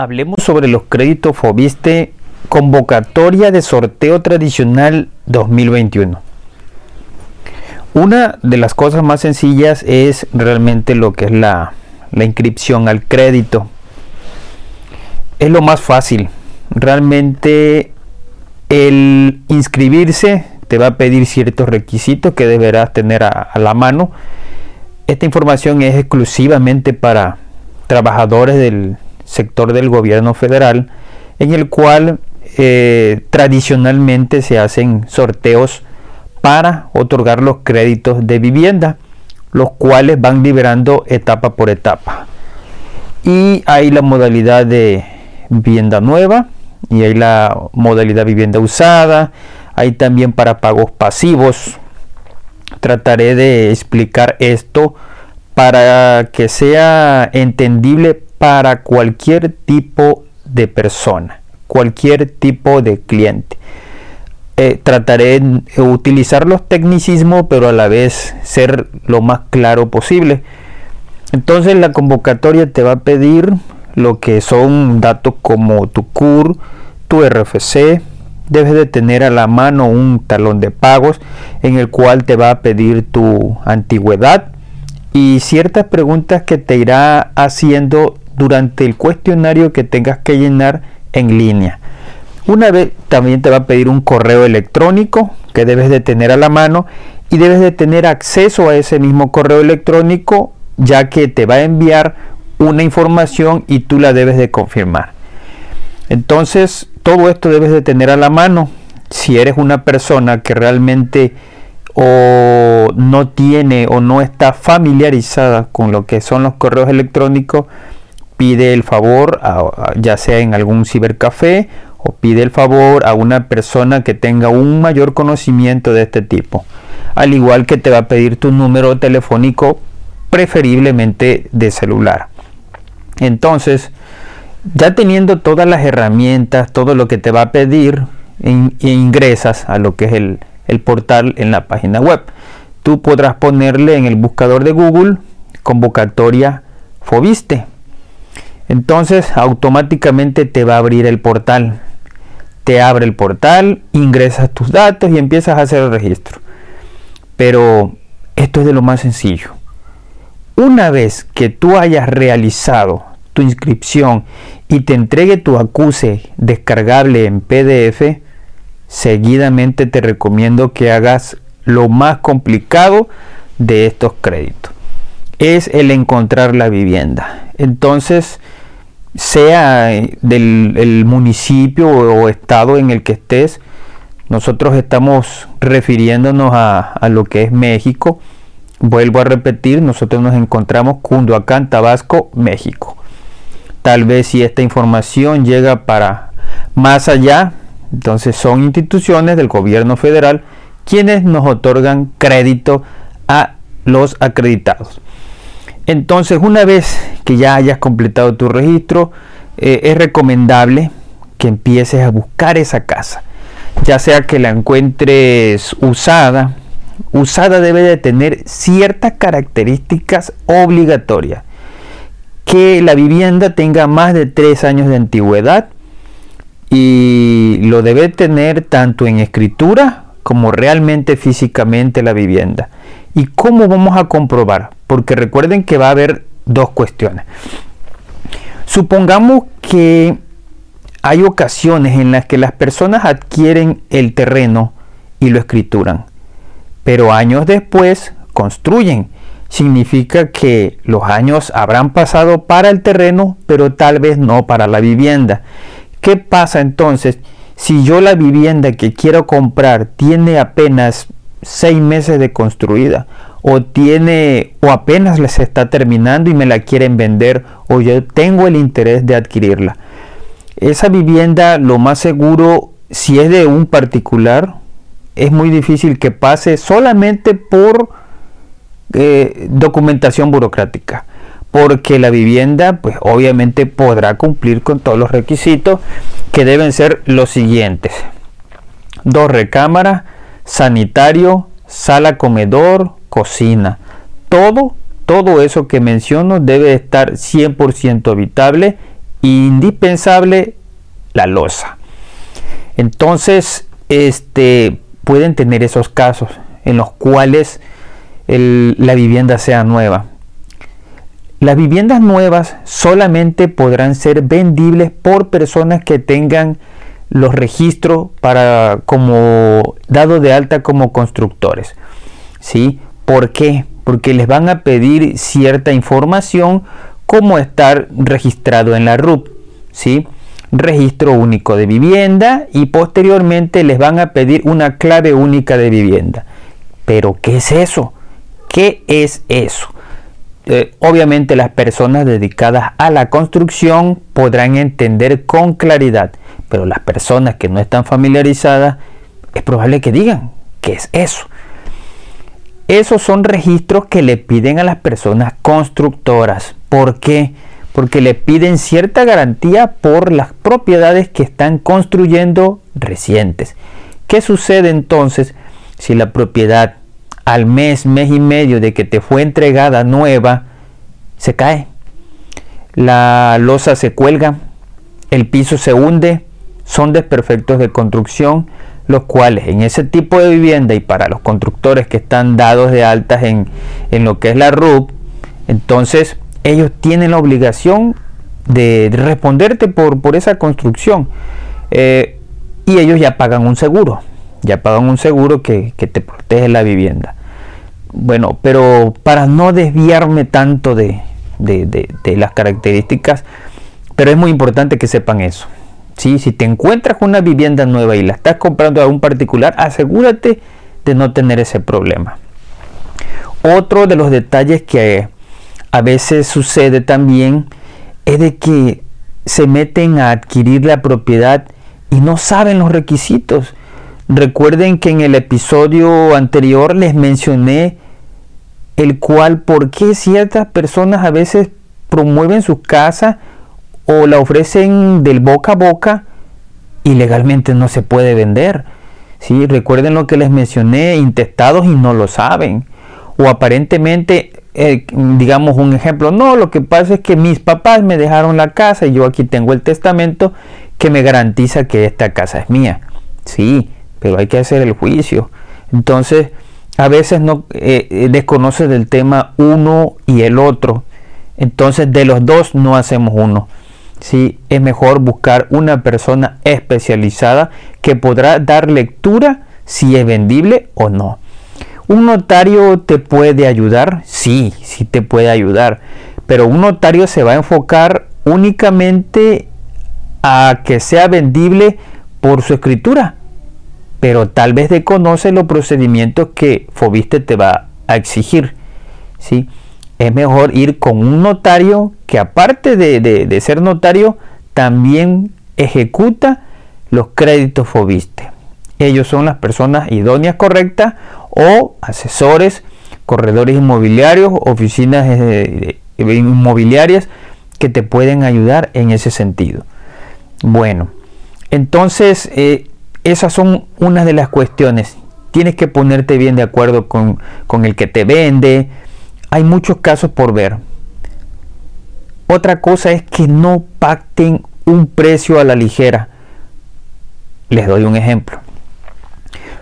Hablemos sobre los créditos Fobiste convocatoria de sorteo tradicional 2021. Una de las cosas más sencillas es realmente lo que es la, la inscripción al crédito. Es lo más fácil. Realmente el inscribirse te va a pedir ciertos requisitos que deberás tener a, la mano. Esta información es exclusivamente para trabajadores del sector del gobierno federal, en el cual eh, tradicionalmente se hacen sorteos para otorgar los créditos de vivienda, los cuales van liberando etapa por etapa. Y hay la modalidad de vivienda nueva, y hay la modalidad vivienda usada, hay también para pagos pasivos. Trataré de explicar esto para que sea entendible para cualquier tipo de persona, cualquier tipo de cliente. Eh, trataré de utilizar los tecnicismos, pero a la vez ser lo más claro posible. Entonces la convocatoria te va a pedir lo que son datos como tu CUR, tu RFC, debes de tener a la mano un talón de pagos en el cual te va a pedir tu antigüedad y ciertas preguntas que te irá haciendo durante el cuestionario que tengas que llenar en línea. Una vez también te va a pedir un correo electrónico que debes de tener a la mano y debes de tener acceso a ese mismo correo electrónico ya que te va a enviar una información y tú la debes de confirmar. Entonces, todo esto debes de tener a la mano. Si eres una persona que realmente o no tiene o no está familiarizada con lo que son los correos electrónicos, pide el favor, ya sea en algún cibercafé o pide el favor a una persona que tenga un mayor conocimiento de este tipo. Al igual que te va a pedir tu número telefónico, preferiblemente de celular. Entonces, ya teniendo todas las herramientas, todo lo que te va a pedir, ingresas a lo que es el, el portal en la página web. Tú podrás ponerle en el buscador de Google convocatoria Fobiste. Entonces automáticamente te va a abrir el portal. Te abre el portal, ingresas tus datos y empiezas a hacer el registro. Pero esto es de lo más sencillo. Una vez que tú hayas realizado tu inscripción y te entregue tu acuse descargable en PDF, seguidamente te recomiendo que hagas lo más complicado de estos créditos. Es el encontrar la vivienda. Entonces, sea del municipio o estado en el que estés, nosotros estamos refiriéndonos a, a lo que es México. Vuelvo a repetir, nosotros nos encontramos Cunduacán, Tabasco, México. Tal vez si esta información llega para más allá, entonces son instituciones del gobierno federal quienes nos otorgan crédito a los acreditados. Entonces, una vez que ya hayas completado tu registro, eh, es recomendable que empieces a buscar esa casa. Ya sea que la encuentres usada, usada debe de tener ciertas características obligatorias que la vivienda tenga más de tres años de antigüedad y lo debe tener tanto en escritura como realmente físicamente la vivienda. ¿Y cómo vamos a comprobar? Porque recuerden que va a haber dos cuestiones. Supongamos que hay ocasiones en las que las personas adquieren el terreno y lo escrituran, pero años después construyen significa que los años habrán pasado para el terreno, pero tal vez no para la vivienda. ¿Qué pasa entonces si yo la vivienda que quiero comprar tiene apenas seis meses de construida o tiene o apenas les está terminando y me la quieren vender o yo tengo el interés de adquirirla? esa vivienda lo más seguro, si es de un particular, es muy difícil que pase solamente por eh, documentación burocrática porque la vivienda pues obviamente podrá cumplir con todos los requisitos que deben ser los siguientes dos recámaras sanitario sala comedor cocina todo todo eso que menciono debe estar 100% habitable indispensable la losa entonces este pueden tener esos casos en los cuales la vivienda sea nueva. Las viviendas nuevas solamente podrán ser vendibles por personas que tengan los registros para como dado de alta como constructores. ¿Sí? ¿Por qué? Porque les van a pedir cierta información como estar registrado en la RUP, ¿sí? Registro único de vivienda y posteriormente les van a pedir una clave única de vivienda. Pero ¿qué es eso? ¿Qué es eso? Eh, obviamente las personas dedicadas a la construcción podrán entender con claridad, pero las personas que no están familiarizadas es probable que digan, ¿qué es eso? Esos son registros que le piden a las personas constructoras. ¿Por qué? Porque le piden cierta garantía por las propiedades que están construyendo recientes. ¿Qué sucede entonces si la propiedad al mes, mes y medio de que te fue entregada nueva, se cae. La losa se cuelga, el piso se hunde, son desperfectos de construcción, los cuales en ese tipo de vivienda y para los constructores que están dados de altas en, lo que es la RUP, entonces ellos tienen la obligación de, responderte por, por, esa construcción. Eh, y ellos ya pagan un seguro, ya pagan un seguro que, que te protege la vivienda. Bueno, pero para no desviarme tanto de, las características, pero es muy importante que sepan eso. ¿Sí? Si te encuentras una vivienda nueva y la estás comprando a un particular, asegúrate de no tener ese problema. Otro de los detalles que a veces sucede también es de que se meten a adquirir la propiedad y no saben los requisitos. Recuerden que en el episodio anterior les mencioné el cual por qué ciertas personas a veces promueven su casa o la ofrecen del boca a boca y legalmente no se puede vender. ¿sí? Recuerden lo que les mencioné, intestados y no lo saben. O aparentemente, eh, digamos un ejemplo, no, lo que pasa es que mis papás me dejaron la casa y yo aquí tengo el testamento que me garantiza que esta casa es mía. Sí, pero hay que hacer el juicio. Entonces, a veces no eh, eh, desconoce del tema uno y el otro. Entonces, de los dos no hacemos uno. ¿Sí? Es mejor buscar una persona especializada que podrá dar lectura si es vendible o no. ¿Un notario te puede ayudar? Sí, sí te puede ayudar. Pero un notario se va a enfocar únicamente a que sea vendible por su escritura pero tal vez desconoce los procedimientos que Fobiste te va a exigir. ¿sí? Es mejor ir con un notario que aparte de, ser notario, también ejecuta los créditos Fobiste. Ellos son las personas idóneas correctas o asesores, corredores inmobiliarios, oficinas eh, inmobiliarias que te pueden ayudar en ese sentido. Bueno, entonces eh, esas son unas de las cuestiones. Tienes que ponerte bien de acuerdo con, el que te vende. Hay muchos casos por ver. Otra cosa es que no pacten un precio a la ligera. Les doy un ejemplo.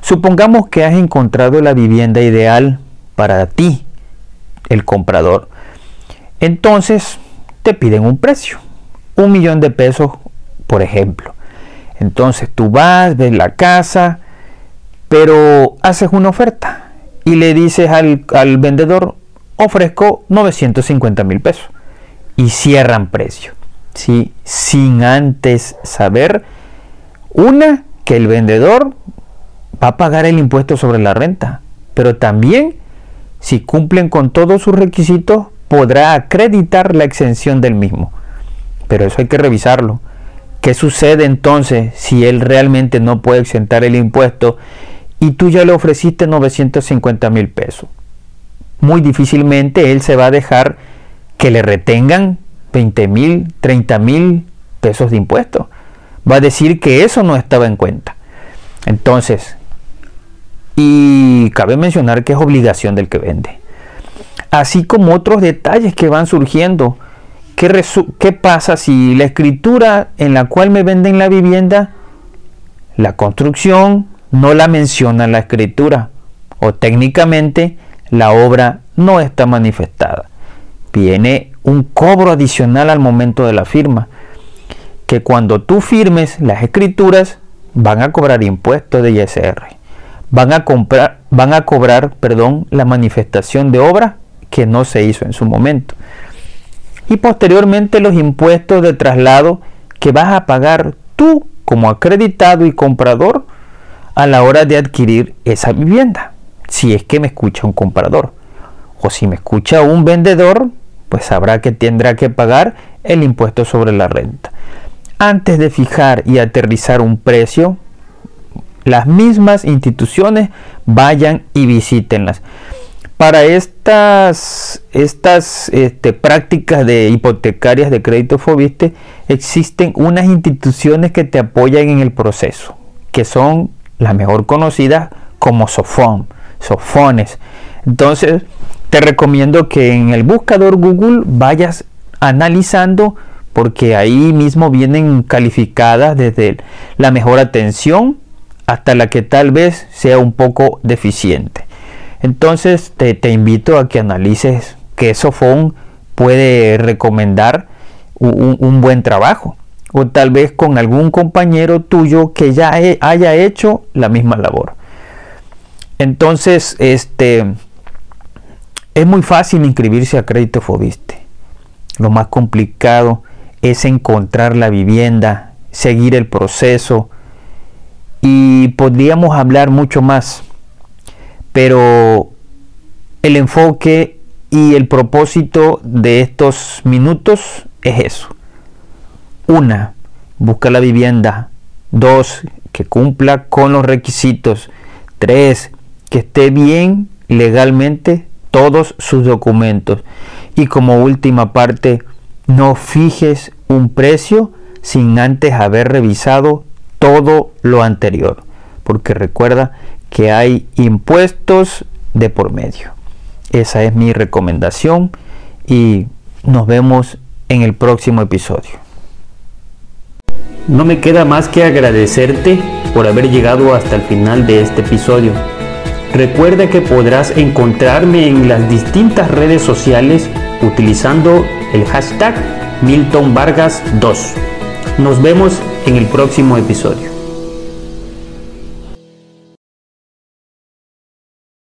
Supongamos que has encontrado la vivienda ideal para ti, el comprador. Entonces te piden un precio. Un millón de pesos, por ejemplo. Entonces tú vas, ves la casa, pero haces una oferta y le dices al, vendedor, ofrezco 950 mil pesos y cierran precio. ¿sí? Sin antes saber, una, que el vendedor va a pagar el impuesto sobre la renta, pero también, si cumplen con todos sus requisitos, podrá acreditar la exención del mismo. Pero eso hay que revisarlo ¿Qué sucede entonces si él realmente no puede exentar el impuesto y tú ya le ofreciste 950 mil pesos? Muy difícilmente él se va a dejar que le retengan 20 mil, 30 mil pesos de impuesto. Va a decir que eso no estaba en cuenta. Entonces, y cabe mencionar que es obligación del que vende. Así como otros detalles que van surgiendo. ¿Qué, ¿Qué, pasa si la escritura en la cual me venden la vivienda, la construcción, no la menciona la escritura? O técnicamente la obra no está manifestada. Viene un cobro adicional al momento de la firma. Que cuando tú firmes las escrituras van a cobrar impuestos de ISR van a, comprar, van a cobrar perdón, la manifestación de obra que no se hizo en su momento. Y posteriormente los impuestos de traslado que vas a pagar tú como acreditado y comprador a la hora de adquirir esa vivienda. Si es que me escucha un comprador. O si me escucha un vendedor, pues sabrá que tendrá que pagar el impuesto sobre la renta. Antes de fijar y aterrizar un precio, las mismas instituciones vayan y visítenlas. Para estas, estas este, prácticas de hipotecarias de crédito Fobiste existen unas instituciones que te apoyan en el proceso, que son las mejor conocidas como Sofón, Sofones. Entonces, te recomiendo que en el buscador Google vayas analizando porque ahí mismo vienen calificadas desde la mejor atención hasta la que tal vez sea un poco deficiente. Entonces te, invito a que analices que Sofón puede recomendar un, buen trabajo o tal vez con algún compañero tuyo que ya haya hecho la misma labor. Entonces, este es muy fácil inscribirse a Crédito Fobiste. Lo más complicado es encontrar la vivienda, seguir el proceso, y podríamos hablar mucho más, pero el enfoque y el propósito de estos minutos es eso. Una, busca la vivienda. Dos, que cumpla con los requisitos. Tres, esté bien legalmente todos sus documentos. Y como última parte, no fijes un precio sin antes haber revisado todo lo anterior, porque recuerda que hay impuestos de por medio. Esa es mi recomendación y nos vemos en el próximo episodio. No me queda más que agradecerte por haber llegado hasta el final de este episodio. Recuerda que podrás encontrarme en las distintas redes sociales utilizando el hashtag Milton Vargas 2. Nos vemos en el próximo episodio.